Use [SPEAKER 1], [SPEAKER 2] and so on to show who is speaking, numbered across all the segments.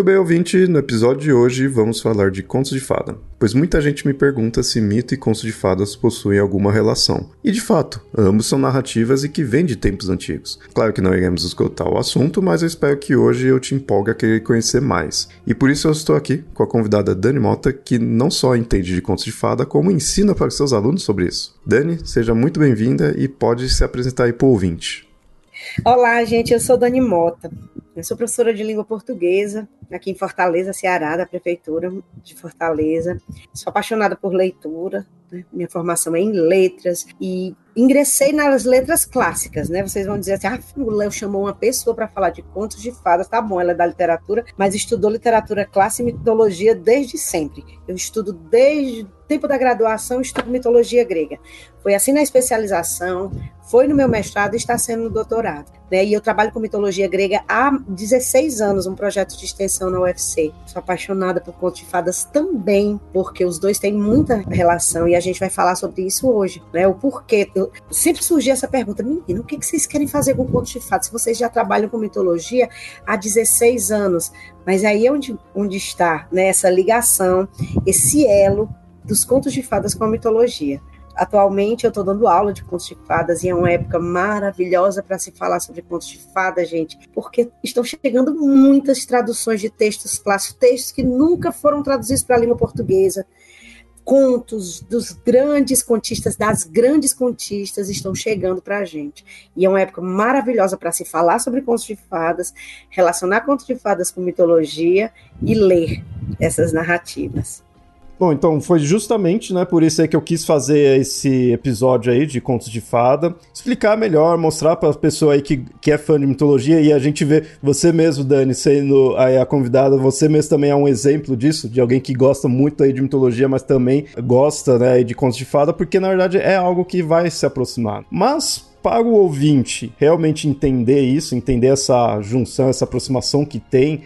[SPEAKER 1] Muito bem, ouvinte, no episódio de hoje vamos falar de contos de fada, pois muita gente me pergunta se mito e contos de fadas possuem alguma relação. E de fato, ambos são narrativas e que vêm de tempos antigos. Claro que não iremos esgotar o assunto, mas eu espero que hoje eu te empolgue a querer conhecer mais. E por isso eu estou aqui com a convidada Dani Mota, que não só entende de contos de fada, como ensina para os seus alunos sobre isso. Dani, seja muito bem-vinda e pode se apresentar aí para o ouvinte.
[SPEAKER 2] Olá, gente, eu sou Dani Mota. Eu sou professora de língua portuguesa aqui em Fortaleza, Ceará, da Prefeitura de Fortaleza. Sou apaixonada por leitura, né? minha formação é em letras e ingressei nas letras clássicas, né? Vocês vão dizer assim: ah, o Léo chamou uma pessoa para falar de contos de fadas, tá bom, ela é da literatura, mas estudou literatura clássica e mitologia desde sempre. Eu estudo desde o tempo da graduação, estudo mitologia grega. Foi assim na especialização, foi no meu mestrado e está sendo no doutorado. Né? E eu trabalho com mitologia grega há 16 anos, um projeto de extensão na UFC. Sou apaixonada por contos de fadas também, porque os dois têm muita relação e a gente vai falar sobre isso hoje, né? O porquê. Eu, sempre surgia essa pergunta, menino, o que, que vocês querem fazer com contos de fadas? Se vocês já trabalham com mitologia há 16 anos, mas aí é onde, onde está né, essa ligação, esse elo dos contos de fadas com a mitologia. Atualmente eu estou dando aula de contos de fadas e é uma época maravilhosa para se falar sobre contos de fadas, gente, porque estão chegando muitas traduções de textos clássicos, textos que nunca foram traduzidos para a língua portuguesa. Contos dos grandes contistas, das grandes contistas estão chegando para a gente. E é uma época maravilhosa para se falar sobre contos de fadas, relacionar contos de fadas com mitologia e ler essas narrativas.
[SPEAKER 1] Bom, então foi justamente, né, por isso aí que eu quis fazer esse episódio aí de contos de fada, explicar melhor, mostrar para a pessoa aí que, que é fã de mitologia e a gente vê você mesmo, Dani, sendo a convidada, você mesmo também é um exemplo disso, de alguém que gosta muito aí de mitologia, mas também gosta, né, de contos de fada, porque na verdade é algo que vai se aproximar. Mas para o ouvinte realmente entender isso, entender essa junção, essa aproximação que tem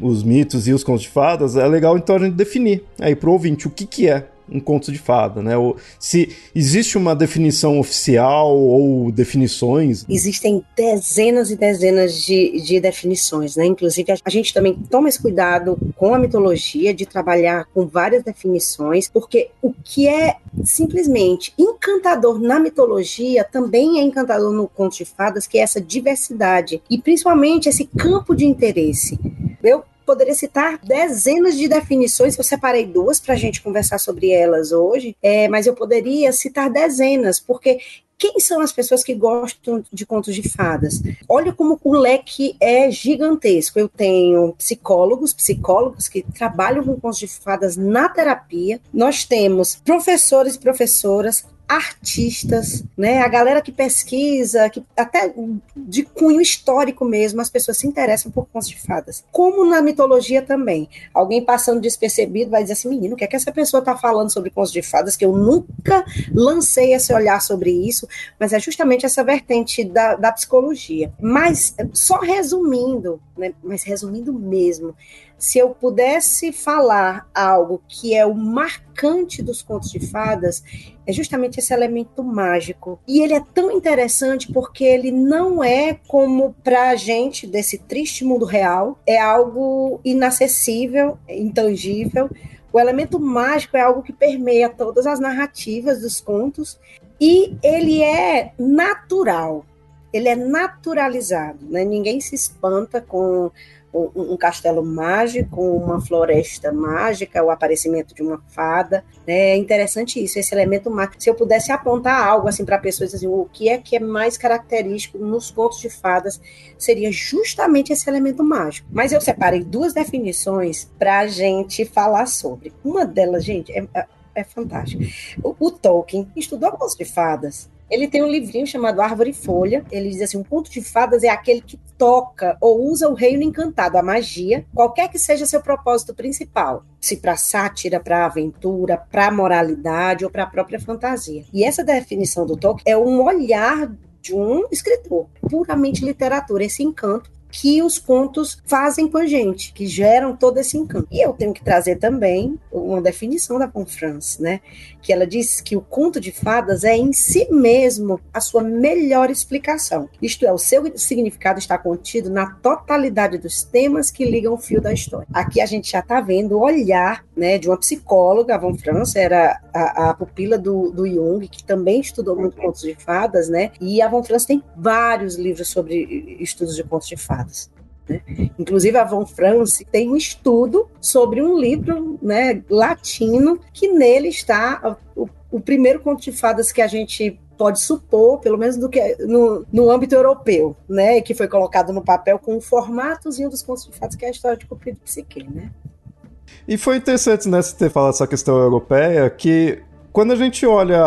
[SPEAKER 1] os mitos e os contos de fadas, é legal então a gente definir aí para o ouvinte o que, que é um conto de fada, né? Ou se existe uma definição oficial ou definições.
[SPEAKER 2] Existem dezenas e dezenas de, de definições, né? Inclusive, a gente também toma esse cuidado com a mitologia de trabalhar com várias definições, porque o que é simplesmente encantador na mitologia também é encantador no conto de fadas, que é essa diversidade e principalmente esse campo de interesse. Eu poderia citar dezenas de definições, eu separei duas para a gente conversar sobre elas hoje, é, mas eu poderia citar dezenas, porque quem são as pessoas que gostam de contos de fadas? Olha como o leque é gigantesco. Eu tenho psicólogos, psicólogos que trabalham com contos de fadas na terapia. Nós temos professores e professoras, artistas, né? A galera que pesquisa, que até de cunho histórico mesmo, as pessoas se interessam por contos de fadas. Como na mitologia também. Alguém passando despercebido vai dizer assim, menino, o que é que essa pessoa está falando sobre contos de fadas? Que eu nunca lancei esse olhar sobre isso, mas é justamente essa vertente da, da psicologia. Mas, só resumindo, né? Mas resumindo mesmo, se eu pudesse falar algo que é o marcante dos contos de fadas, é justamente esse elemento mágico. E ele é tão interessante porque ele não é como para a gente desse triste mundo real, é algo inacessível, intangível. O elemento mágico é algo que permeia todas as narrativas dos contos e ele é natural. Ele é naturalizado, né? Ninguém se espanta com um, castelo mágico, uma floresta mágica, o aparecimento de uma fada. Né? É interessante isso, esse elemento mágico. Se eu pudesse apontar algo assim para pessoas assim, o que é que é mais característico nos contos de fadas, seria justamente esse elemento mágico. Mas eu separei duas definições para a gente falar sobre. Uma delas, gente, é, é, é fantástica. O, o Tolkien estudou contos de fadas. Ele tem um livrinho chamado Árvore e Folha. Ele diz assim: um conto de fadas é aquele que toca ou usa o reino encantado, a magia, qualquer que seja seu propósito principal. Se para sátira, para aventura, para moralidade ou para a própria fantasia. E essa definição do Tolkien é um olhar de um escritor, puramente literatura, esse encanto que os contos fazem com a gente, que geram todo esse encanto. E eu tenho que trazer também uma definição da Conference, né? Que ela diz que o conto de fadas é em si mesmo a sua melhor explicação. Isto é, o seu significado está contido na totalidade dos temas que ligam o fio da história. Aqui a gente já está vendo o olhar né, de uma psicóloga, a Von Franz, era a, a pupila do, do Jung, que também estudou muito contos de fadas, né? E a Von Franz tem vários livros sobre estudos de contos de fadas. Né? Inclusive, a Von France tem um estudo sobre um livro né, latino que nele está o, o, primeiro conto de fadas que a gente pode supor, pelo menos do que no, no âmbito europeu, né, que foi colocado no papel com o formatozinho dos contos de fadas que é a história de Cupido e Psique, né?
[SPEAKER 1] E foi interessante, né, você ter falado essa questão europeia, que quando a gente olha.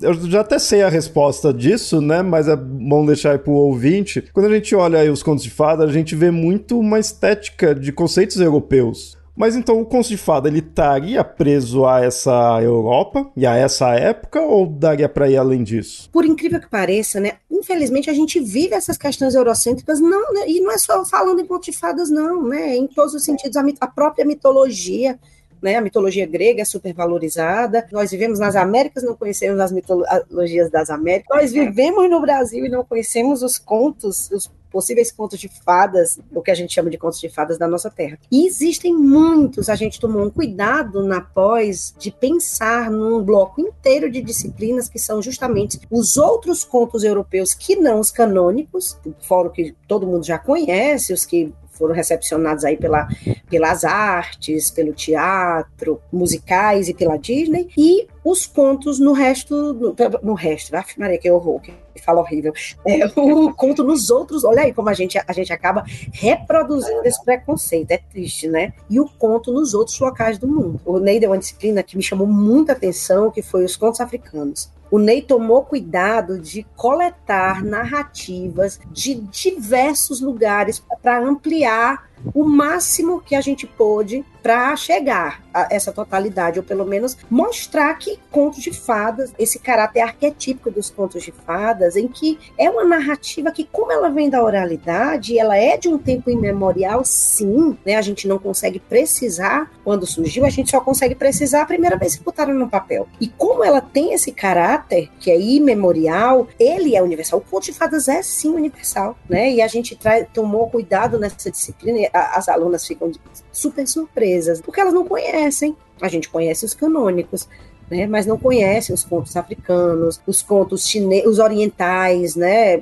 [SPEAKER 1] Eu já até sei a resposta disso, né? Mas é bom deixar aí pro ouvinte. Quando a gente olha aí os contos de fada, a gente vê muito uma estética de conceitos europeus. Mas então o conto de fada ele estaria preso a essa Europa e a essa época ou daria para ir além disso?
[SPEAKER 2] Por incrível que pareça, né? Infelizmente a gente vive essas questões eurocêntricas não, né? e não é só falando em conto de fadas não, né? Em todos os sentidos a, a própria mitologia né? A mitologia grega é super valorizada. Nós vivemos nas Américas, não conhecemos as mitologias das Américas. Nós vivemos no Brasil e não conhecemos os contos, os possíveis contos de fadas, o que a gente chama de contos de fadas da nossa terra. E existem muitos, a gente tomou um cuidado na pós de pensar num bloco inteiro de disciplinas que são justamente os outros contos europeus que não os canônicos, fora o que todo mundo já conhece, os que foram recepcionados aí pela, pelas artes, pelo teatro, musicais e pela Disney, e os contos no resto, no, no resto, ah, Maria, que horror, que fala horrível, é, o conto nos outros, olha aí como a gente, a gente acaba reproduzindo esse preconceito, é triste, né? E o conto nos outros locais do mundo. O Ney deu uma disciplina que me chamou muita atenção, que foi os contos africanos o Ney tomou cuidado de coletar narrativas de diversos lugares para ampliar o máximo que a gente pôde para chegar a essa totalidade, ou pelo menos mostrar que contos de fadas, esse caráter arquetípico dos contos de fadas, em que é uma narrativa que, como ela vem da oralidade, ela é de um tempo imemorial, sim, né? A gente não consegue precisar quando surgiu, a gente só consegue precisar a primeira vez que botaram no papel. E como ela tem esse caráter, que é imemorial, ele é universal. O conto de fadas é sim universal, né? E a gente tomou cuidado nessa disciplina, as alunas ficam super surpresas, porque elas não conhecem. A gente conhece os canônicos, né, mas não conhecem os contos africanos, os contos chineses, os orientais, né?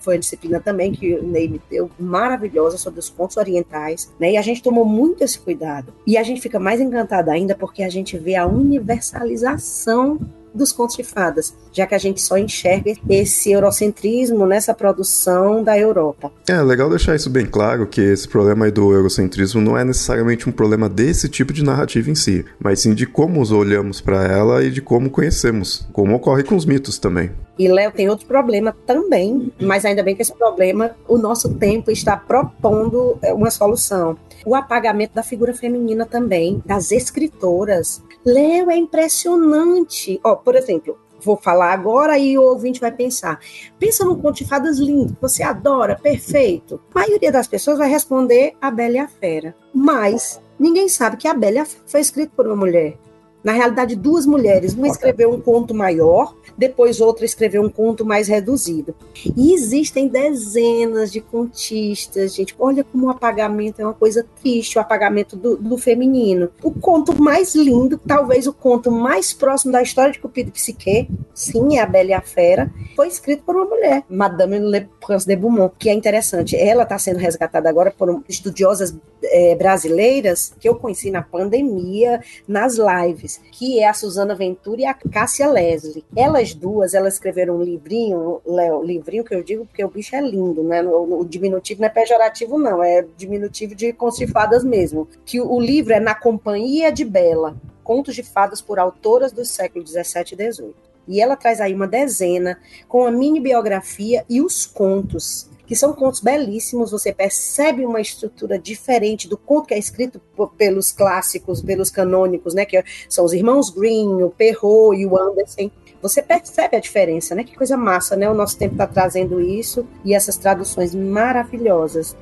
[SPEAKER 2] Foi a disciplina também que o Ney me deu, maravilhosa sobre os contos orientais, né? E a gente tomou muito esse cuidado. E a gente fica mais encantada ainda porque a gente vê a universalização dos contos de fadas, já que a gente só enxerga esse eurocentrismo nessa produção da Europa.
[SPEAKER 1] É legal deixar isso bem claro que esse problema aí do eurocentrismo não é necessariamente um problema desse tipo de narrativa em si, mas sim de como os olhamos para ela e de como conhecemos, como ocorre com os mitos também.
[SPEAKER 2] E Léo tem outro problema também, mas ainda bem que esse problema o nosso tempo está propondo é, uma solução. O apagamento da figura feminina também, das escritoras. Léo é impressionante. Ó, por exemplo, vou falar agora e o ouvinte vai pensar. Pensa num conto de fadas lindo, você adora, perfeito. A maioria das pessoas vai responder A Bela e a Fera. Mas ninguém sabe que A Bela e a Fera foi escrito por uma mulher. Na realidade, duas mulheres. Uma escreveu um conto maior, depois outra escreveu um conto mais reduzido. E existem dezenas de contistas, gente. Olha como o apagamento é uma coisa triste, o apagamento do, do feminino. O conto mais lindo, talvez o conto mais próximo da história de Cupido e Psique, sim, é a Bela e a Fera, foi escrito por uma mulher, Madame Le Prince de Beaumont, que é interessante. Ela está sendo resgatada agora por estudiosas é, brasileiras que eu conheci na pandemia, nas lives, que é a Suzana Ventura e a Cássia Leslie. Elas duas, elas escreveram um livrinho, Léo, livrinho que eu digo porque o bicho é lindo, né? O, o diminutivo não é pejorativo, não, é diminutivo de contos de fadas mesmo. Que o, o livro é Na Companhia de Bela, contos de fadas por autoras dos séculos 17 e 18. E ela traz aí uma dezena com a mini biografia e os contos que são contos belíssimos, você percebe uma estrutura diferente do conto que é escrito pelos clássicos, pelos canônicos, né, que são os irmãos Green, o Perrault e o Anderson. Você percebe a diferença, né? Que coisa massa, né? O nosso tempo está trazendo isso e essas traduções maravilhosas.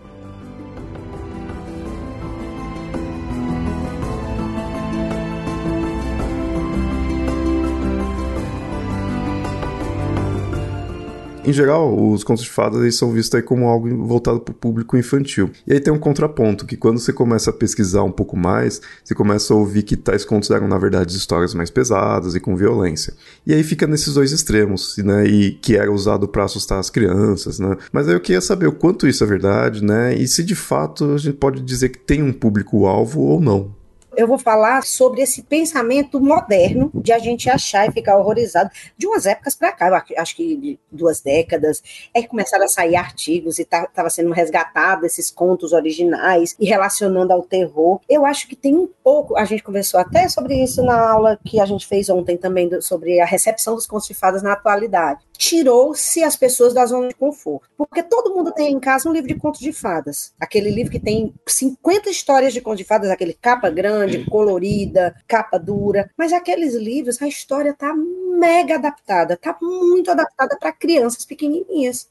[SPEAKER 1] Em geral, os contos de fadas eles são vistos aí como algo voltado para o público infantil. E aí tem um contraponto, que quando você começa a pesquisar um pouco mais, você começa a ouvir que tais contos eram, na verdade, histórias mais pesadas e com violência. E aí fica nesses dois extremos, né? E que era usado para assustar as crianças, né? Mas aí eu queria saber o quanto isso é verdade, né? E se de fato a gente pode dizer que tem um público-alvo ou não
[SPEAKER 2] eu vou falar sobre esse pensamento moderno de a gente achar e ficar horrorizado de umas épocas para cá, acho que de duas décadas, é que começaram a sair artigos e estava tá, sendo resgatado esses contos originais e relacionando ao terror. Eu acho que tem um pouco, a gente conversou até sobre isso na aula que a gente fez ontem também, sobre a recepção dos contos de fadas na atualidade tirou-se as pessoas da zona de conforto. Porque todo mundo tem em casa um livro de contos de fadas. Aquele livro que tem 50 histórias de contos de fadas, aquele capa grande, colorida, capa dura. Mas aqueles livros, a história tá mega adaptada, tá muito adaptada para crianças pequenininhas.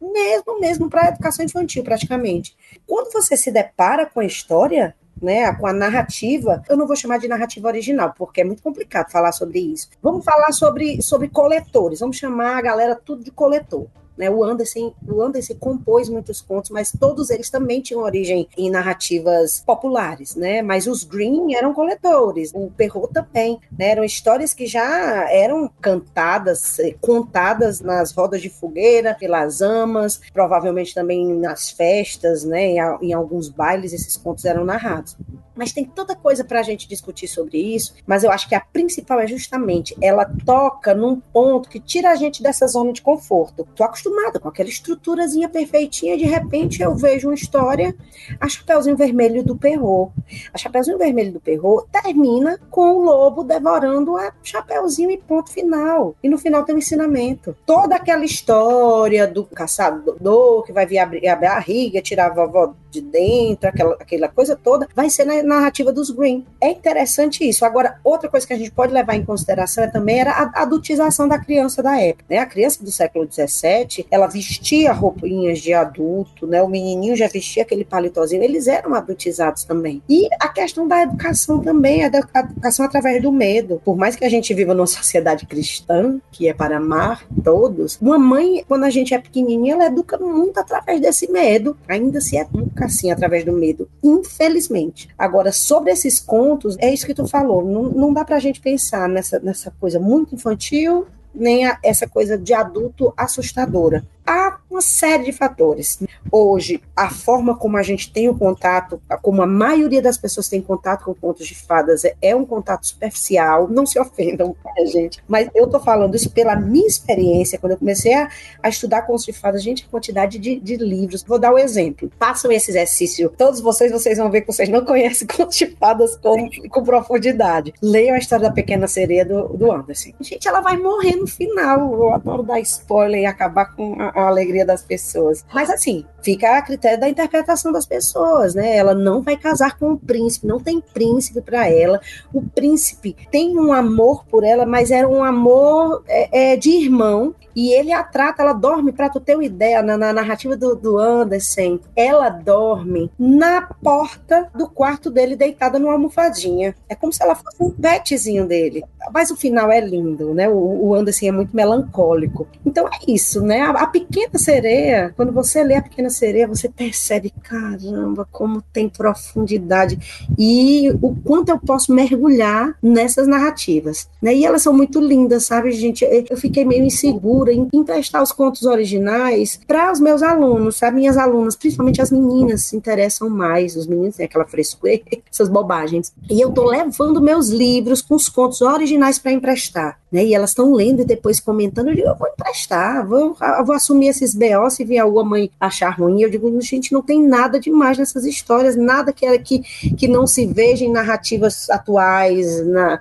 [SPEAKER 2] Mesmo, mesmo para a educação infantil, praticamente. Quando você se depara com a história, né, com a narrativa, eu não vou chamar de narrativa original, porque é muito complicado falar sobre isso. Vamos falar sobre, sobre coletores, vamos chamar a galera tudo de coletor. Né? O, Anderson, o Anderson compôs muitos contos, mas todos eles também tinham origem em narrativas populares, né? Mas os Green eram coletores, o Perrault também, né? Eram histórias que já eram cantadas, eh, contadas nas rodas de fogueira, pelas amas, provavelmente também nas festas, né? Em, alguns bailes esses contos eram narrados. Mas tem toda coisa para a gente discutir sobre isso, mas eu acho que a principal é justamente ela toca num ponto que tira a gente dessa zona de conforto. Tô acostumada com aquela estruturazinha perfeitinha, de repente eu vejo uma história, a Chapeuzinho Vermelho do Perro. A Chapeuzinho Vermelho do Perro termina com o lobo devorando a Chapeuzinho e ponto final. E no final tem um ensinamento. Toda aquela história do caçador que vai vir abrir a barriga, tirar a vovó de dentro, aquela, aquela coisa toda, vai ser na narrativa dos Green. É interessante isso. Agora, outra coisa que a gente pode levar em consideração é também era a adultização da criança da época. Né? A criança do século XVII, ela vestia roupinhas de adulto, né? o menininho já vestia aquele palitozinho, eles eram adultizados também. E a questão da educação também, a educação através do medo. Por mais que a gente viva numa sociedade cristã, que é para amar todos, uma mãe, quando a gente é pequenininha, ela educa muito através desse medo, ainda se educa assim, através do medo, infelizmente. Agora, sobre esses contos, é isso que tu falou, não, não dá pra gente pensar nessa, nessa coisa muito infantil, nem a, essa coisa de adulto assustadora há uma série de fatores. Hoje, a forma como a gente tem o contato, como a maioria das pessoas tem contato com contos de fadas, é, é um contato superficial, não se ofendam, a gente, mas eu tô falando isso pela minha experiência, quando eu comecei a, a estudar contos de fadas, gente, a quantidade de, de livros. Vou dar um exemplo. Façam esse exercício, todos vocês, vocês vão ver que vocês não conhecem contos de fadas com, com profundidade. Leiam a história da Pequena Sereia do, do Anderson. Gente, ela vai morrer no final. Eu adoro dar spoiler e acabar com a, a alegria das pessoas. Mas assim, fica a critério da interpretação das pessoas, né? Ela não vai casar com o príncipe, não tem príncipe para ela. O príncipe tem um amor por ela, mas era um amor é, é, de irmão e ele a trata, ela dorme, para tu ter uma ideia, na, na narrativa do, do, Anderson, ela dorme na porta do quarto dele, deitada numa almofadinha. É como se ela fosse um petzinho dele. Mas o final é lindo, né? O, o Anderson é muito melancólico. Então é isso, né? A, a, Pequena Sereia, quando você lê a Pequena Sereia, você percebe, caramba, como tem profundidade e o quanto eu posso mergulhar nessas narrativas, né? E elas são muito lindas, sabe, gente? Eu fiquei meio insegura em emprestar os contos originais para os meus alunos, sabe? Minhas alunas, principalmente as meninas, se interessam mais. Os meninos têm aquela frescura, essas bobagens. E eu tô levando meus livros com os contos originais para emprestar. Né? E elas estão lendo e depois comentando. Eu digo, eu vou emprestar, vou, vou assumir esses BO se vier alguma mãe achar ruim. Eu digo, gente, não tem nada demais nessas histórias, nada que, que, que não se veja em narrativas atuais, na,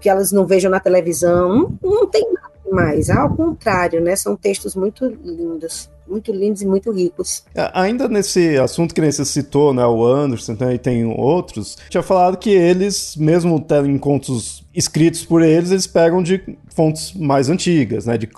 [SPEAKER 2] que elas não vejam na televisão. Não, não tem nada mais. Ao contrário, né? São textos muito lindos muito lindos e muito ricos.
[SPEAKER 1] Ainda nesse assunto que você citou, né, o Anderson né, e tem outros, tinha falado que eles, mesmo tendo contos escritos por eles, eles pegam de fontes mais antigas, né, de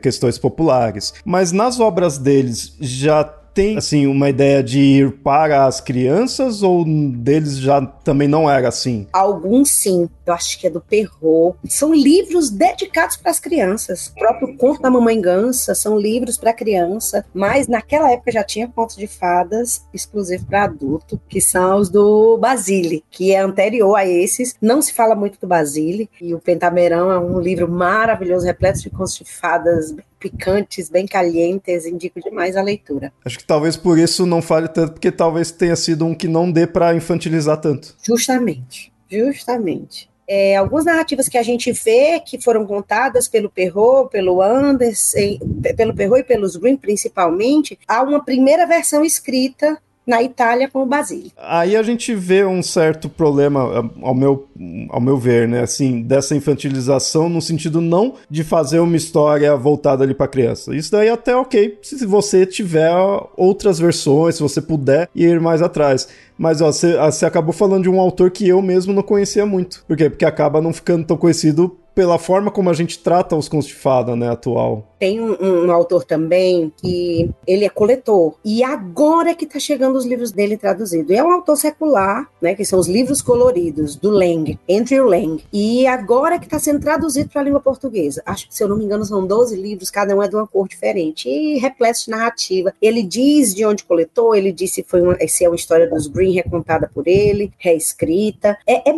[SPEAKER 1] questões populares. Mas nas obras deles já tem assim uma ideia de ir para as crianças ou deles já também não era assim?
[SPEAKER 2] Alguns sim, eu acho que é do Perrault. São livros dedicados para as crianças. O próprio Conto da Mamãe Gansa são livros para criança, mas naquela época já tinha contos de fadas exclusivos para adulto, que são os do Basile, que é anterior a esses. Não se fala muito do Basile, e o Pentamerão é um livro maravilhoso, repleto de contos de fadas picantes, bem calientes, indico demais a leitura.
[SPEAKER 1] Acho que talvez por isso não fale tanto, porque talvez tenha sido um que não dê para infantilizar tanto.
[SPEAKER 2] Justamente, justamente. É, algumas narrativas que a gente vê que foram contadas pelo Perrault, pelo Anderson, pelo Perrault e pelos Green principalmente, há uma primeira versão escrita na Itália com o Basile.
[SPEAKER 1] Aí a gente vê um certo problema, ao meu, ao meu ver, né? Assim, dessa infantilização no sentido não de fazer uma história voltada ali para criança. Isso daí até ok, se você tiver outras versões, se você puder ir mais atrás. Mas ó, você, você acabou falando de um autor que eu mesmo não conhecia muito. Por quê? Porque acaba não ficando tão conhecido pela forma como a gente trata os contos de fada, né, atual.
[SPEAKER 2] Tem um, um, autor também que ele é coletor e agora é que tá chegando os livros dele traduzidos. É um autor secular, né, que são os livros coloridos do Lang, Andrew Lang. E agora é que está sendo traduzido para a língua portuguesa. Acho que se eu não me engano são 12 livros, cada um é de uma cor diferente e repleto de narrativa. Ele diz de onde coletou, ele disse se foi se é uma história dos Green recontada por ele, reescrita. É, é,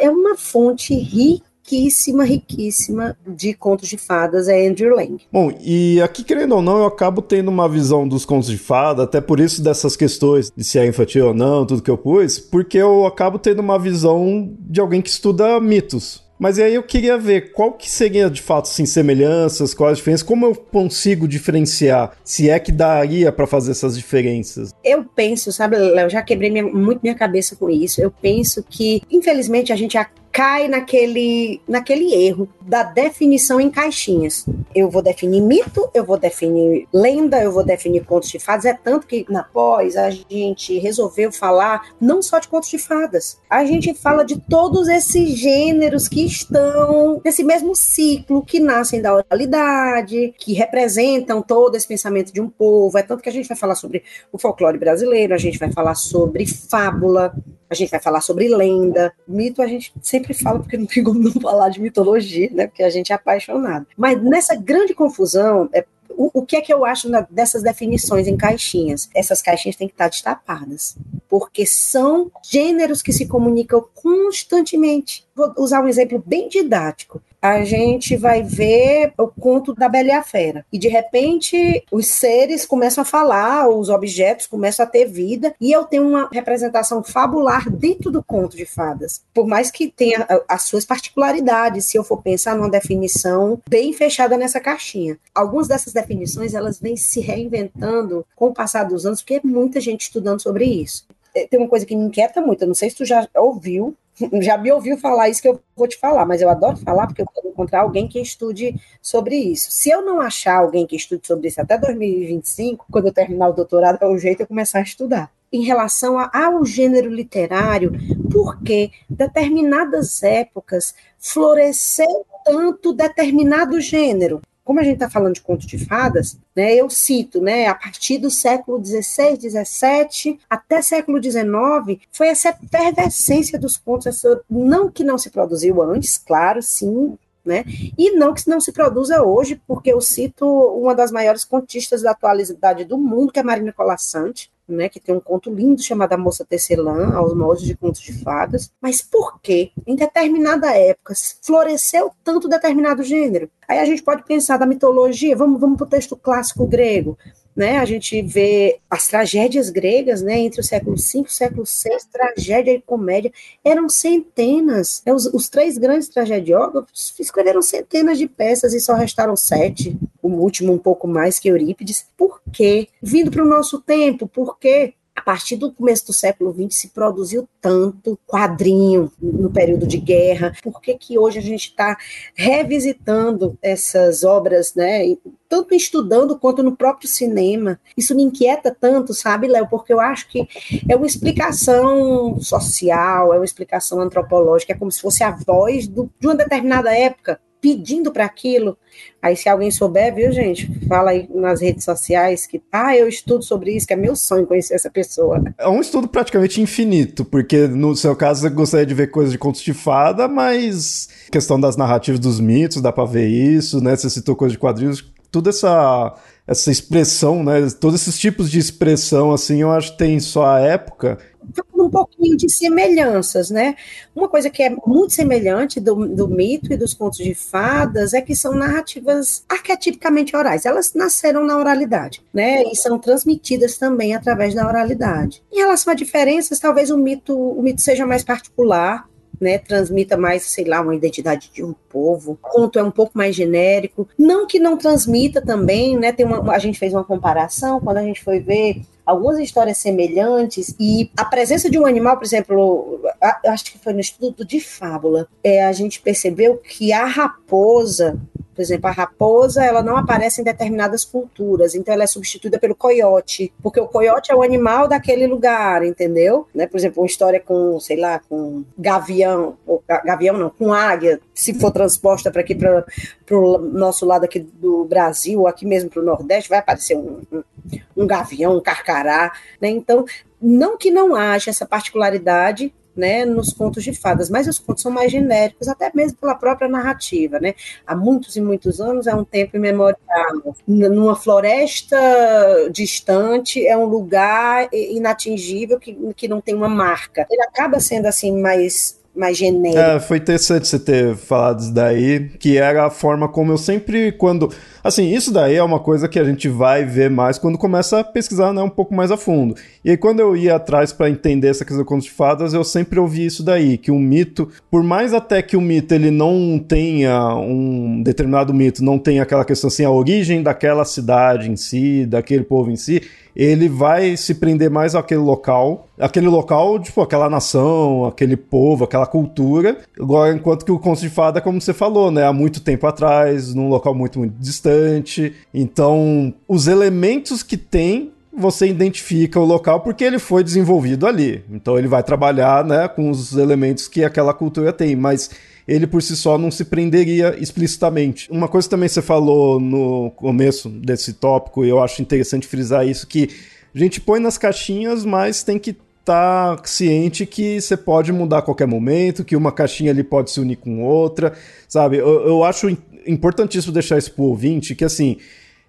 [SPEAKER 2] é uma fonte rica riquíssima, riquíssima de contos de fadas é Andrew Lang.
[SPEAKER 1] Bom, e aqui, querendo ou não, eu acabo tendo uma visão dos contos de fada, até por isso dessas questões de se é infantil ou não, tudo que eu pus, porque eu acabo tendo uma visão de alguém que estuda mitos. Mas aí eu queria ver qual que seria de fato assim, semelhanças, quais as diferenças, como eu consigo diferenciar, se é que daria para fazer essas diferenças.
[SPEAKER 2] Eu penso, sabe, Léo, já quebrei minha, muito minha cabeça com isso. Eu penso que, infelizmente, a gente cai naquele, naquele erro da definição em caixinhas. Eu vou definir mito, eu vou definir lenda, eu vou definir contos de fadas. É tanto que na pós a gente resolveu falar não só de contos de fadas, a gente fala de todos esses gêneros que estão nesse mesmo ciclo, que nascem da oralidade, que representam todo esse pensamento de um povo. É tanto que a gente vai falar sobre o folclore brasileiro, a gente vai falar sobre fábula, a gente vai falar sobre lenda. Mito a gente sempre fala, porque não tem como não falar de mitologia, né? Porque a gente é apaixonado. Mas nessa grande confusão, é, o, o, que é que eu acho na, dessas definições em caixinhas? Essas caixinhas têm que estar destapadas, porque são gêneros que se comunicam constantemente. Vou usar um exemplo bem didático a gente vai ver o conto da Bela e a Fera. E de repente os seres começam a falar, os objetos começam a ter vida, e eu tenho uma representação fabular dentro do conto de fadas. Por mais que tenha as suas particularidades, se eu for pensar numa definição bem fechada nessa caixinha. Algumas dessas definições elas vêm se reinventando com o passar dos anos, porque é muita gente estudando sobre isso é, tem uma coisa que me inquieta muito, eu não sei se tu já ouviu, já me ouviu falar isso que eu vou te falar, mas eu adoro falar porque eu quero encontrar alguém que estude sobre isso. Se eu não achar alguém que estude sobre isso até 2025, quando eu terminar o doutorado, é o jeito eu começar a estudar. Em relação ao gênero literário, porque determinadas épocas floresceu tanto determinado gênero como a gente está falando de conto de fadas, né, eu cito, né, a partir do século XVI, XVII até século XIX, foi essa efervescência dos contos, essa, não que não se produziu antes, claro, sim, né? E não que não se produza hoje, porque eu cito uma das maiores contistas da atualidade do mundo, que é Marina Colassante, né, que tem um conto lindo chamado A Moça Tecelã, aos moldes de contos de fadas. Mas por que, em determinada época, floresceu tanto determinado gênero? Aí a gente pode pensar da mitologia, vamos, vamos para o texto clássico grego. Né? A gente vê as tragédias gregas, né? Entre o século V e o século VI, tragédia e comédia, eram centenas. Os, os três grandes tragediógrafos escreveram centenas de peças e só restaram sete. O último um pouco mais que Eurípides. Por quê? Vindo para o nosso tempo, por quê? A partir do começo do século XX se produziu tanto quadrinho no período de guerra, por que, que hoje a gente está revisitando essas obras, né? Tanto estudando quanto no próprio cinema. Isso me inquieta tanto, sabe, Léo? Porque eu acho que é uma explicação social, é uma explicação antropológica, é como se fosse a voz do, de uma determinada época pedindo para aquilo. Aí, se alguém souber, viu, gente? Fala aí nas redes sociais que, ah, eu estudo sobre isso, que é meu sonho conhecer essa pessoa.
[SPEAKER 1] É um estudo praticamente infinito, porque no seu caso você gostaria de ver coisas de contos de fada, mas questão das narrativas dos mitos, dá para ver isso, né? Você citou coisas de quadrinhos, toda essa essa expressão, né? Todos esses tipos de expressão, assim, eu acho que tem só a época
[SPEAKER 2] um pouquinho de semelhanças, né? Uma coisa que é muito semelhante do, do mito e dos contos de fadas é que são narrativas arquetipicamente orais. Elas nasceram na oralidade, né? E são transmitidas também através da oralidade. Em relação a diferenças, talvez o mito, o mito seja mais particular, né, transmita mais, sei lá, uma identidade de um povo. O conto é um pouco mais genérico. Não que não transmita também, né? Tem uma, a gente fez uma comparação quando a gente foi ver algumas histórias semelhantes e a presença de um animal, por exemplo, acho que foi no estudo de fábula, é, a gente percebeu que a raposa por exemplo, a raposa, ela não aparece em determinadas culturas, então ela é substituída pelo coiote, porque o coiote é o animal daquele lugar, entendeu? Né? Por exemplo, uma história com, sei lá, com gavião, ou gavião não, com águia, se for transposta para aqui, para o nosso lado aqui do Brasil, ou aqui mesmo para o Nordeste, vai aparecer um, um, um gavião, um carcará, né? Então, não que não haja essa particularidade né, nos contos de fadas, mas os contos são mais genéricos, até mesmo pela própria narrativa, né? Há muitos e muitos anos é um tempo imemorial. Numa floresta distante é um lugar inatingível que, que não tem uma marca. Ele acaba sendo assim mais mais genérico.
[SPEAKER 1] É, foi interessante você ter falado isso daí, que era a forma como eu sempre, quando. Assim, isso daí é uma coisa que a gente vai ver mais quando começa a pesquisar né, um pouco mais a fundo. E aí, quando eu ia atrás para entender essa questão do contos de fadas, eu sempre ouvi isso daí, que um mito, por mais até que o mito ele não tenha um determinado mito, não tenha aquela questão assim, a origem daquela cidade em si, daquele povo em si, ele vai se prender mais àquele local, aquele local, tipo, aquela nação, aquele povo, aquela cultura. Agora, enquanto que o conto de fada, como você falou, né, há muito tempo atrás, num local muito, muito distante. Então, os elementos que tem você identifica o local porque ele foi desenvolvido ali. Então ele vai trabalhar né, com os elementos que aquela cultura tem, mas ele por si só não se prenderia explicitamente. Uma coisa também você falou no começo desse tópico, e eu acho interessante frisar isso, que a gente põe nas caixinhas, mas tem que tá ciente que você pode mudar a qualquer momento, que uma caixinha ali pode se unir com outra, sabe? Eu, eu acho importantíssimo deixar isso pro ouvinte, que assim,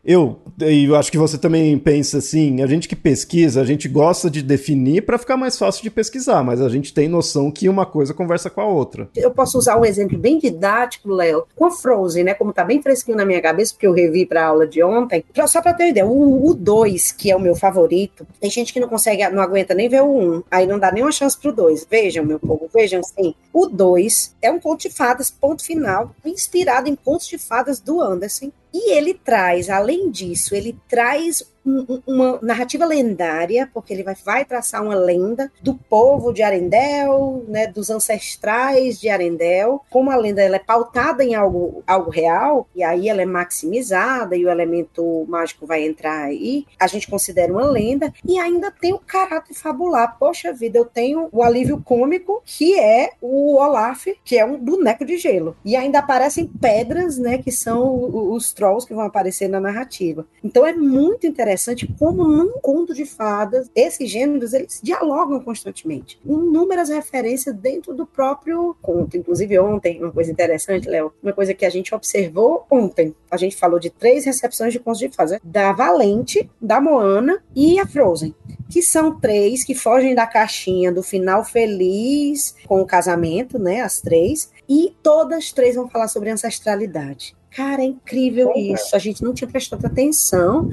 [SPEAKER 1] eu, eu acho que você também pensa assim, a gente que pesquisa, a gente gosta de definir para ficar mais fácil de pesquisar, mas a gente tem noção que uma coisa conversa com a outra.
[SPEAKER 2] Eu posso usar um exemplo bem didático, Léo, com a Frozen, né? Como tá bem fresquinho na minha cabeça, porque eu revi para a aula de ontem. Só para ter ideia, o 2, que é o meu favorito, tem gente que não consegue, não aguenta nem ver o 1, um, aí não dá nenhuma chance pro 2. Vejam, meu povo, vejam sim. O 2 é um conto de fadas, ponto final, inspirado em contos de fadas do Anderson. E ele traz, além disso, ele traz uma narrativa lendária, porque ele vai, vai traçar uma lenda do povo de Arendelle, né, dos ancestrais de Arendelle. Como a lenda ela é pautada em algo, algo real, e aí ela é maximizada e o elemento mágico vai entrar aí, a gente considera uma lenda, e ainda tem o caráter fabular. Poxa vida, eu tenho o alívio cômico, que é o Olaf, que é um boneco de gelo. E ainda aparecem pedras, né, que são os trolls que vão aparecer na narrativa. Então é muito interessante interessante como num conto de fadas, esses gêneros, eles dialogam constantemente. Inúmeras referências dentro do próprio conto. Inclusive ontem, uma coisa interessante, Léo, uma coisa que a gente observou ontem, a gente falou de três recepções de contos de fadas, da Valente, da Moana e a Frozen, que são três que fogem da caixinha do final feliz com o casamento, né, as três, e todas três vão falar sobre ancestralidade. Cara, é incrível isso. A gente não tinha prestado atenção,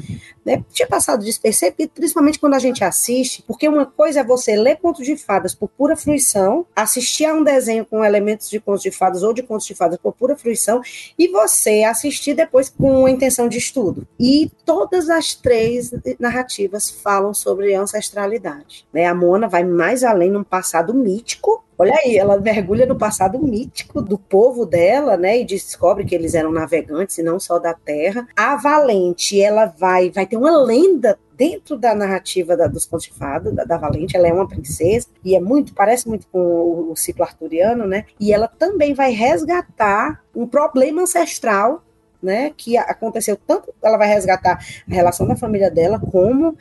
[SPEAKER 2] né? Tinha passado despercebido, principalmente quando a gente assiste, porque uma coisa é você ler contos de fadas por pura fruição, assistir a um desenho com elementos de contos de fadas ou de contos de fadas por pura fruição, e você assistir depois com a intenção de estudo. E todas as três narrativas falam sobre ancestralidade. Né? A Mona vai mais além num passado mítico, Olha aí, ela mergulha no passado mítico do povo dela, né? E descobre que eles eram navegantes e não só da terra. A Valente, ela vai, vai ter uma lenda dentro da narrativa da, dos contos de fada, da, da, Valente, ela é uma princesa, e é muito, parece muito com o, o ciclo arturiano, né? E ela também vai resgatar um problema ancestral né, que aconteceu tanto, ela vai resgatar a relação da família dela, como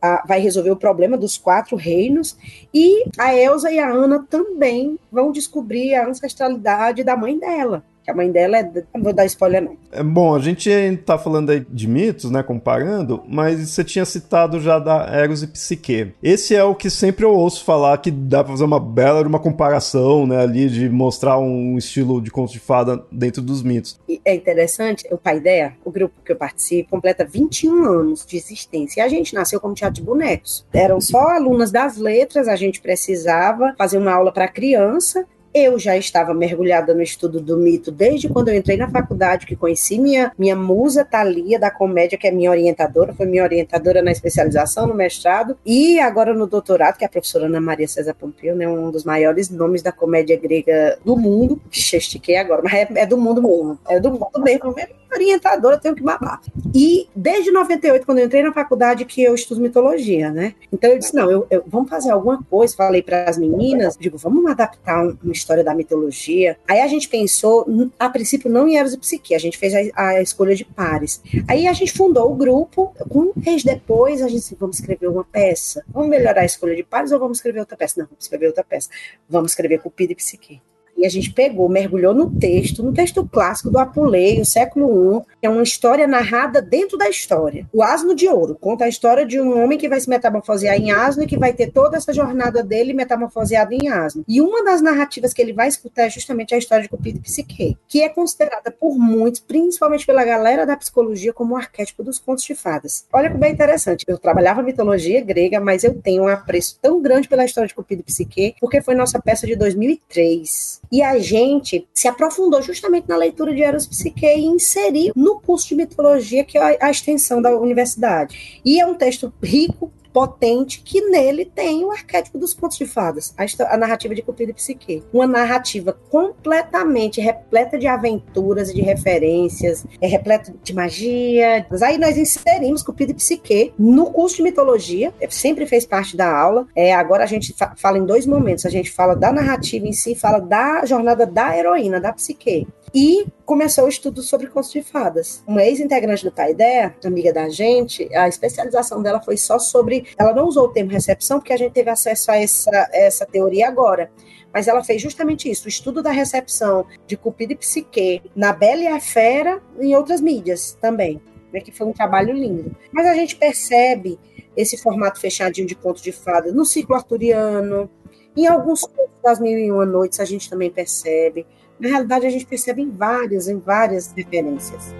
[SPEAKER 2] a, vai resolver o problema dos quatro reinos, e a Elsa e a Ana também vão descobrir a ancestralidade da mãe dela a mãe dela é. Não vou dar spoiler, não.
[SPEAKER 1] É, bom, a gente tá falando aí de mitos, né? Comparando, mas você tinha citado já da Eros e Psique. Esse é o que sempre eu ouço falar que dá pra fazer uma bela uma comparação, né? Ali de mostrar um estilo de conto de fada dentro dos mitos.
[SPEAKER 2] E é interessante, o pai dela, o grupo que eu participo, completa 21 anos de existência. E a gente nasceu como teatro de bonecos. Eram só alunas das letras, a gente precisava fazer uma aula para criança eu já estava mergulhada no estudo do mito desde quando eu entrei na faculdade, que conheci minha, minha musa Thalia da comédia, que é minha orientadora, foi minha orientadora na especialização, no mestrado, e agora no doutorado, que é a professora Ana Maria César Pompeu, né, um dos maiores nomes da comédia grega do mundo. Estiquei agora, mas é, é, do mundo mesmo. É do mundo mesmo. Minha orientadora, tenho que babar. E desde 98, quando eu entrei na faculdade, que eu estudo mitologia, né? Então eu disse: não, eu, eu vamos fazer alguma coisa. Falei para as meninas, digo, vamos adaptar um, um história da mitologia. Aí a gente pensou, a princípio, não em Eros e Psique, a gente fez a, a escolha de pares. Aí a gente fundou o grupo, um mês depois a gente disse, vamos escrever uma peça. Vamos melhorar a escolha de pares ou vamos escrever outra peça? Não, vamos escrever outra peça. Vamos escrever Cupido e Psique. E a gente pegou, mergulhou no texto, no texto clássico do Apuleio, século I, que é uma história narrada dentro da história. O Asno de Ouro conta a história de um homem que vai se metamorfosear em asno e que vai ter toda essa jornada dele metamorfoseado em asno. E uma das narrativas que ele vai escutar é justamente a história de Cupido e Psique, que é considerada por muitos, principalmente pela galera da psicologia, como o arquétipo dos contos de fadas. Olha como é interessante. Eu trabalhava mitologia grega, mas eu tenho um apreço tão grande pela história de Cupido e Psique, porque foi nossa peça de 2003. E a gente se aprofundou justamente na leitura de Eros Psique e inseriu no curso de mitologia, que é a extensão da universidade. E é um texto rico, potente que nele tem o arquétipo dos contos de fadas, a, a narrativa de Cupido e Psique. Uma narrativa completamente repleta de aventuras e de referências, é repleta de magia. Aí nós inserimos Cupido e Psique no curso de mitologia, é, sempre fez parte da aula. É, agora a gente fa fala em dois momentos, a gente fala da narrativa em si, fala da jornada da heroína, da Psique e começou o estudo sobre contos de fadas. Uma ex-integrante do Paideia, amiga da gente, a especialização dela foi só sobre. Ela não usou o termo recepção, porque a gente teve acesso a essa, essa teoria agora. Mas ela fez justamente isso, o estudo da recepção de Cupido e Psique na Bela e a Fera em outras mídias também, né, que foi um trabalho lindo. Mas a gente percebe esse formato fechadinho de conto de fadas no ciclo arturiano, em alguns contos das Mil e Uma Noites a gente também percebe. Na realidade, a gente percebe em várias, em várias referências.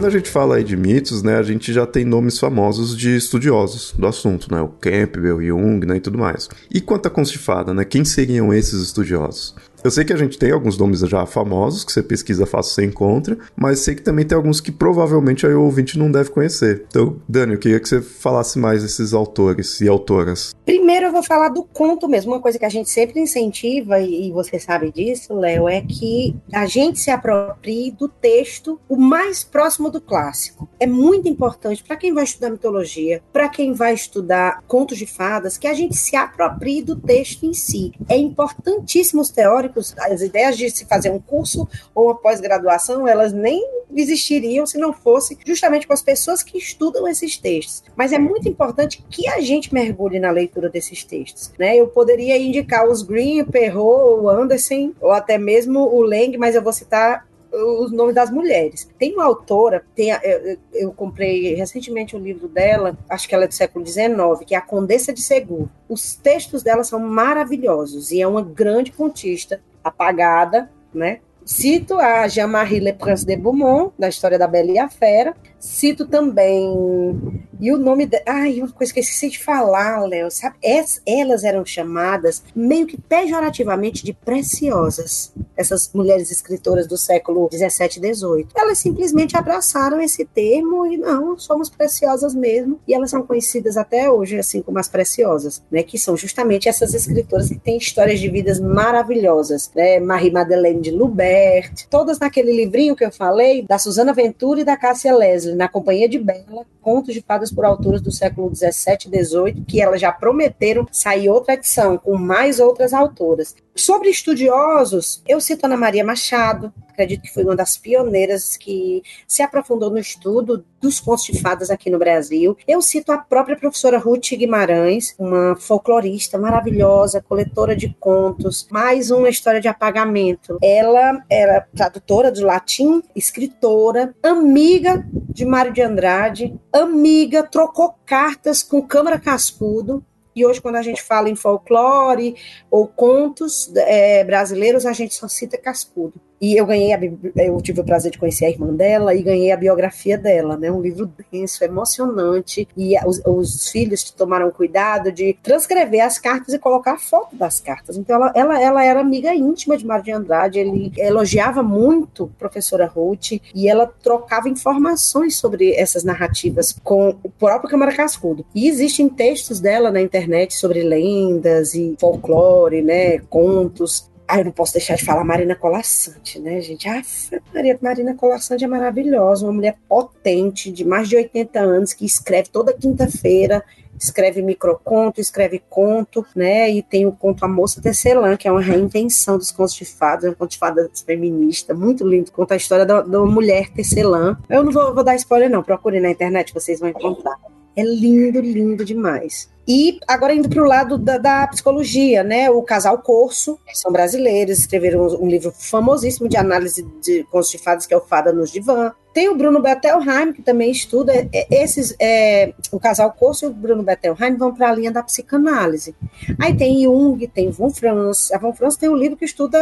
[SPEAKER 1] Quando a gente fala aí de mitos, né, a gente já tem nomes famosos de estudiosos do assunto, né, o Campbell, Jung, né, e tudo mais. E quanto à contos de fada, né, quem seriam esses estudiosos? Eu sei que a gente tem alguns nomes já famosos, que você pesquisa fácil você encontra, mas sei que também tem alguns que provavelmente aí o ouvinte não deve conhecer. Então, Dani, eu queria que você falasse mais desses autores e autoras.
[SPEAKER 2] Primeiro eu vou falar do conto mesmo. Uma coisa que a gente sempre incentiva, e você sabe disso, Léo, é que a gente se aproprie do texto o mais próximo do clássico. É muito importante para quem vai estudar mitologia, para quem vai estudar contos de fadas, que a gente se aproprie do texto em si. É importantíssimo os teóricos as ideias de se fazer um curso ou uma pós-graduação, elas nem existiriam se não fosse justamente com as pessoas que estudam esses textos. Mas é muito importante que a gente mergulhe na leitura desses textos. Né? Eu poderia indicar os Green, Perrault, o Anderson, ou até mesmo o Lang, mas eu vou citar os nomes das mulheres. Tem uma autora, tem a, eu, eu, comprei recentemente um livro dela, acho que ela é do século XIX, que é a Condessa de Seguro. Os textos dela são maravilhosos e é uma grande contista, apagada, né? Cito a Jean-Marie Le Prince de Beaumont, da história da Bela e a Fera, Cito também. E o nome. De... Ai, uma coisa que eu esqueci de falar, Léo, sabe? Elas eram chamadas meio que pejorativamente de preciosas, essas mulheres escritoras do século 17 e 18. Elas simplesmente abraçaram esse termo e não, somos preciosas mesmo. E elas são conhecidas até hoje, assim como as preciosas, né? Que são justamente essas escritoras que têm histórias de vidas maravilhosas, né? Marie Madeleine de Lubert, todas naquele livrinho que eu falei, da Susana Ventura e da Cássia Leslie na Companhia de Bela, contos de fadas por autores do século 17 e 18, que elas já prometeram sair outra edição com mais outras autoras. Sobre estudiosos, eu cito Ana Maria Machado, acredito que foi uma das pioneiras que se aprofundou no estudo dos contos de fadas aqui no Brasil. Eu cito a própria professora Ruth Guimarães, uma folclorista maravilhosa, coletora de contos, mais uma história de apagamento. Ela era tradutora do latim, escritora, amiga de Mário de Andrade, amiga, trocou cartas com Câmara Cascudo, e hoje, quando a gente fala em folclore ou contos é, brasileiros, a gente só cita Cascudo. E eu ganhei, a, eu tive o prazer de conhecer a irmã dela e ganhei a biografia dela, né? Um livro denso, emocionante. E os, os filhos tomaram cuidado de transcrever as cartas e colocar a foto das cartas. Então, ela, ela, ela era amiga íntima de Mário de Andrade, ele elogiava muito a professora Ruth e ela trocava informações sobre essas narrativas com o próprio Câmara Cascudo. E existem textos dela na internet sobre lendas e folclore, né? Contos. Ah, eu não posso deixar de falar Marina Colassante, né, gente? Ah, Maria, Marina Colassante é maravilhosa, uma mulher potente, de mais de 80 anos, que escreve toda quinta-feira, escreve microconto, escreve conto, né? E tem o conto A Moça Tecelã, que é uma reinvenção dos contos de fadas, um conto de fadas feminista, muito lindo, conta a história da, da mulher tecelã. Eu não vou, vou dar spoiler, não, procure na internet, vocês vão encontrar. É lindo, lindo demais. E agora indo para o lado da, da, psicologia, né? O casal Corso, são brasileiros, escreveram um, livro famosíssimo de análise de contos de fadas, que é o Fada nos Divã. Tem o Bruno Bettelheim, que também estuda. É, esses, é, o casal Corso e o Bruno Bettelheim vão para a linha da psicanálise. Aí tem Jung, tem Von Franz. A Von Franz tem um livro que estuda,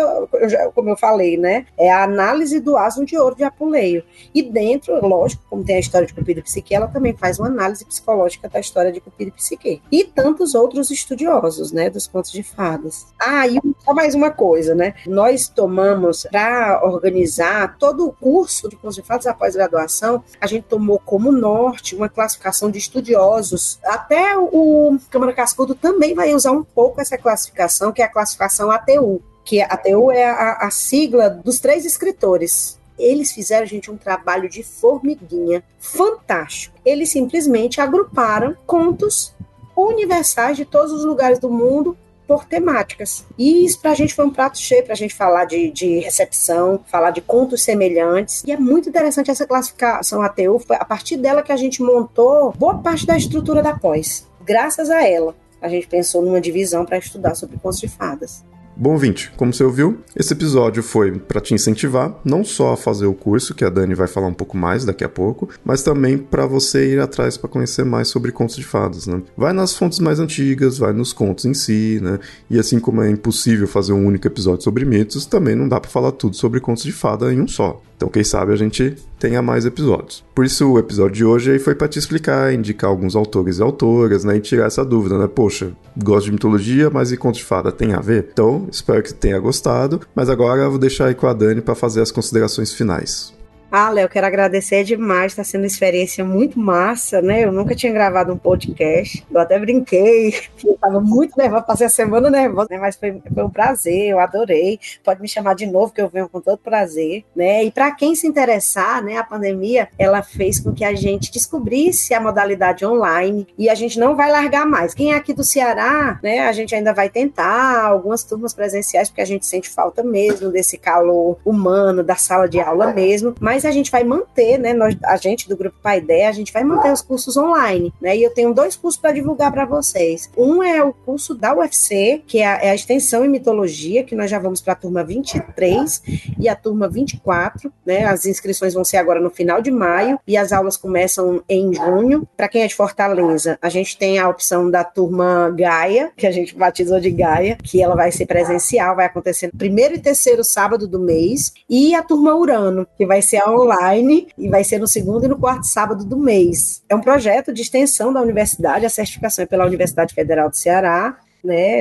[SPEAKER 2] como eu falei, né? É a análise do asno de ouro de Apuleio. E dentro, lógico, como tem a história de Cupido e Psique, ela também faz uma análise psicológica da história de Cupido e Psique. E tantos outros estudiosos, né? Dos contos de fadas. Ah, e só mais uma coisa, né? Nós tomamos para organizar todo o curso de contos de fadas pós-graduação, a gente tomou como norte uma classificação de estudiosos. Até o Câmara Cascudo também vai usar um pouco essa classificação, que é a classificação ATU, que a ATU é a, a sigla dos três escritores, eles fizeram, gente, um trabalho de formiguinha fantástico. Eles simplesmente agruparam contos universais de todos os lugares do mundo por temáticas. E isso para a gente foi um prato cheio para a gente falar de, de recepção, falar de contos semelhantes. E é muito interessante essa classificação ATU. Foi a partir dela que a gente montou boa parte da estrutura da pós. Graças a ela, a gente pensou numa divisão para estudar sobre contos de fadas.
[SPEAKER 1] Bom, ouvinte, como você ouviu, esse episódio foi para te incentivar não só a fazer o curso, que a Dani vai falar um pouco mais daqui a pouco, mas também para você ir atrás para conhecer mais sobre contos de fadas, né? Vai nas fontes mais antigas, vai nos contos em si, né? E assim como é impossível fazer um único episódio sobre mitos, também não dá para falar tudo sobre contos de fada em um só. Então, quem sabe a gente tenha mais episódios. Por isso, o episódio de hoje aí foi para te explicar, indicar alguns autores e autoras, né? E tirar essa dúvida, né? Poxa, gosto de mitologia, mas e contos de fada tem a ver? Então, espero que tenha gostado. Mas agora eu vou deixar aí com a Dani para fazer as considerações finais.
[SPEAKER 2] Ah, Léo, quero agradecer demais, está sendo uma experiência muito massa, né? Eu nunca tinha gravado um podcast, eu até brinquei, eu estava muito nervosa, passei a semana nervosa, né? Mas foi, foi, um prazer, eu adorei. Pode me chamar de novo, que eu venho com todo prazer, né? E para quem se interessar, né, a pandemia, ela fez com que a gente descobrisse a modalidade online e a gente não vai largar mais. Quem é aqui do Ceará, né, a gente ainda vai tentar algumas turmas presenciais, porque a gente sente falta mesmo desse calor humano, da sala de aula mesmo, mas Mas a gente vai manter, né? Nós, a gente do Grupo Paideia, a gente vai manter os cursos online, né? E eu tenho dois cursos para divulgar para vocês. Um é o curso da UFC, que é a, é a extensão em mitologia, que nós já vamos para a turma 23 e a turma 24, né? As inscrições vão ser agora no final de maio e as aulas começam em junho. Para quem é de Fortaleza, a gente tem a opção da turma Gaia, que a gente batizou de Gaia, que ela vai ser presencial, vai acontecer no primeiro e terceiro sábado do mês, e a turma Urano, que vai ser online e vai ser no segundo e no quarto sábado do mês. É um projeto de extensão da universidade, a certificação é pela Universidade Federal do Ceará, né?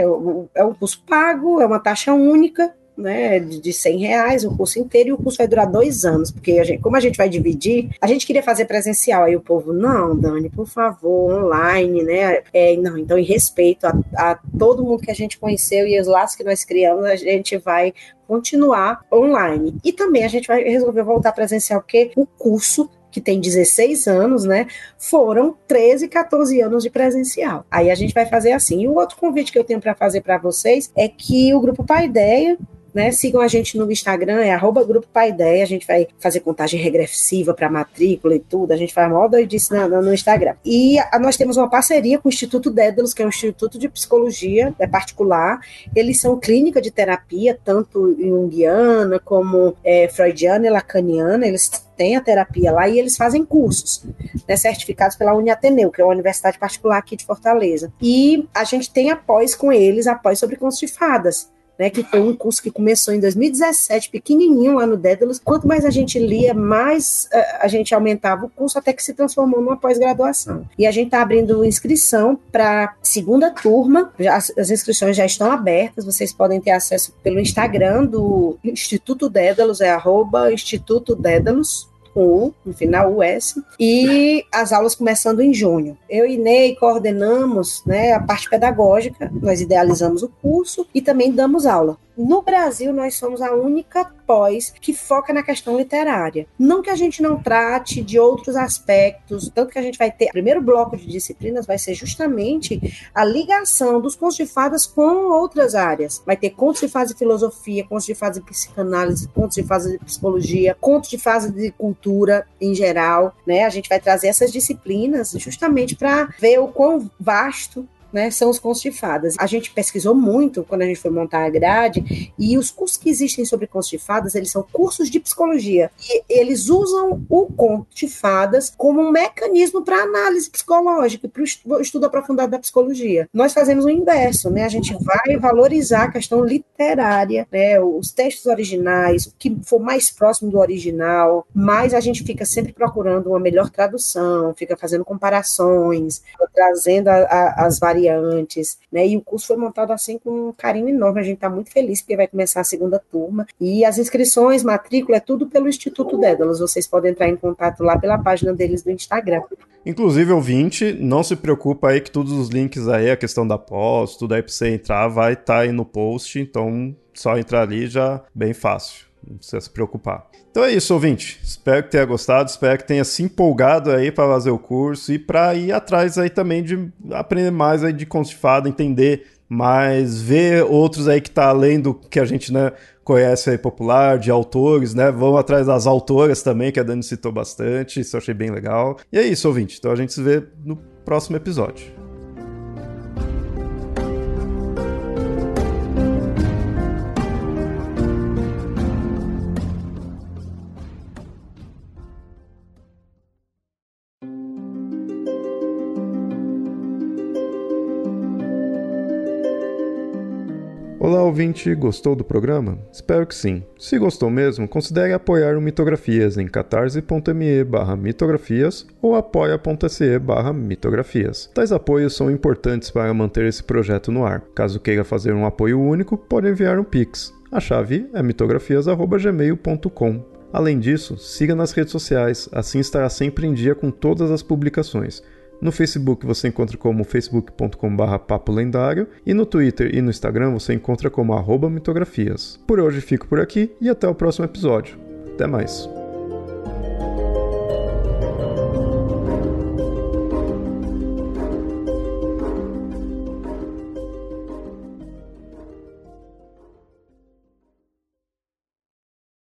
[SPEAKER 2] É um curso pago, é uma taxa única, né, de 100 reais o curso inteiro e o curso vai durar dois anos, porque a gente, como a gente vai dividir, a gente queria fazer presencial, aí o povo, não, Dani, por favor, online, né, é, não, então em respeito a, a todo mundo que a gente conheceu e os laços que nós criamos, a gente vai continuar online. E também a gente vai resolver voltar presencial, porque o curso que tem 16 anos, né? Foram 13, 14 anos de presencial. Aí a gente vai fazer assim. E o outro convite que eu tenho para fazer para vocês é que o grupo Paideia né? Sigam a gente no Instagram, é arroba Grupo Paideia. A gente vai fazer contagem regressiva para matrícula e tudo. A gente faz mó doidice no, no Instagram. E a, nós temos uma parceria com o Instituto Dédalos, que é um instituto de psicologia é particular. Eles são clínica de terapia, tanto junguiana como é, freudiana e lacaniana. Eles têm a terapia lá e eles fazem cursos, né, certificados pela Uniateneu, que é uma universidade particular aqui de Fortaleza. E a gente tem após com eles, após sobre contos né, que foi um curso que começou em 2017, pequenininho lá no Dédalus. Quanto mais a gente lia, mais uh, a gente aumentava o curso, até que se transformou numa pós-graduação. E a gente está abrindo inscrição para segunda turma, já, as inscrições já estão abertas, vocês podem ter acesso pelo Instagram do Instituto Dédalus, é arroba Instituto Dédalus, com U, no final US, e as aulas começando em junho. Eu e Ney coordenamos né, a parte pedagógica, nós idealizamos o curso e também damos aula. No Brasil, nós somos a única pós que foca na questão literária. Não que a gente não trate de outros aspectos, tanto que a gente vai ter. O primeiro bloco de disciplinas vai ser justamente a ligação dos contos de fadas com outras áreas. Vai ter contos de fase de filosofia, contos de fase de psicanálise, contos de fase de psicologia, contos de fase de cultura em geral. Né? A gente vai trazer essas disciplinas justamente para ver o quão vasto né, são os contos de fadas. A gente pesquisou muito quando a gente foi montar a grade e os cursos que existem sobre contos de fadas, eles são cursos de psicologia e eles usam o conto de fadas como um mecanismo para análise psicológica, para o estudo aprofundado da psicologia. Nós fazemos o inverso, né? A gente vai valorizar a questão literária, né, os textos originais, o que for mais próximo do original, mas a gente fica sempre procurando uma melhor tradução, fica fazendo comparações, trazendo a, a, as variações variantes, né? E o curso foi montado assim com um carinho enorme. A gente está muito feliz porque vai começar a segunda turma. E as inscrições, matrícula, é tudo pelo Instituto Dédalos. Vocês podem entrar em contato lá pela página deles do Instagram.
[SPEAKER 1] Inclusive, ouvinte, não se preocupa aí que todos os links aí, a questão da pós, tudo aí para você entrar, vai estar tá aí no post. Então, só entrar ali já bem fácil. Não precisa se preocupar. Então é isso, ouvinte. Espero que tenha gostado, espero que tenha se empolgado aí para fazer o curso e para ir atrás aí também de aprender mais aí de fada, entender mais, ver outros aí que tá além do que a gente né, conhece aí popular, de autores, né? Vamos atrás das autoras também, que a Dani citou bastante, isso eu achei bem legal. E é isso, ouvinte. Então a gente se vê no próximo episódio. Ouvinte, gostou do programa? Espero que sim. Se gostou mesmo, considere apoiar o Mitografias em catarse.me barra mitografias ou apoia.se barra mitografias. Tais apoios são importantes para manter esse projeto no ar. Caso queira fazer um apoio único, pode enviar um Pix. A chave é mitografias.gmail.com. Além disso, siga nas redes sociais, assim estará sempre em dia com todas as publicações. No Facebook você encontra como facebook.com.br papo lendário e no Twitter e no Instagram você encontra como arroba mitografias. Por hoje fico por aqui e até o próximo episódio. Até mais.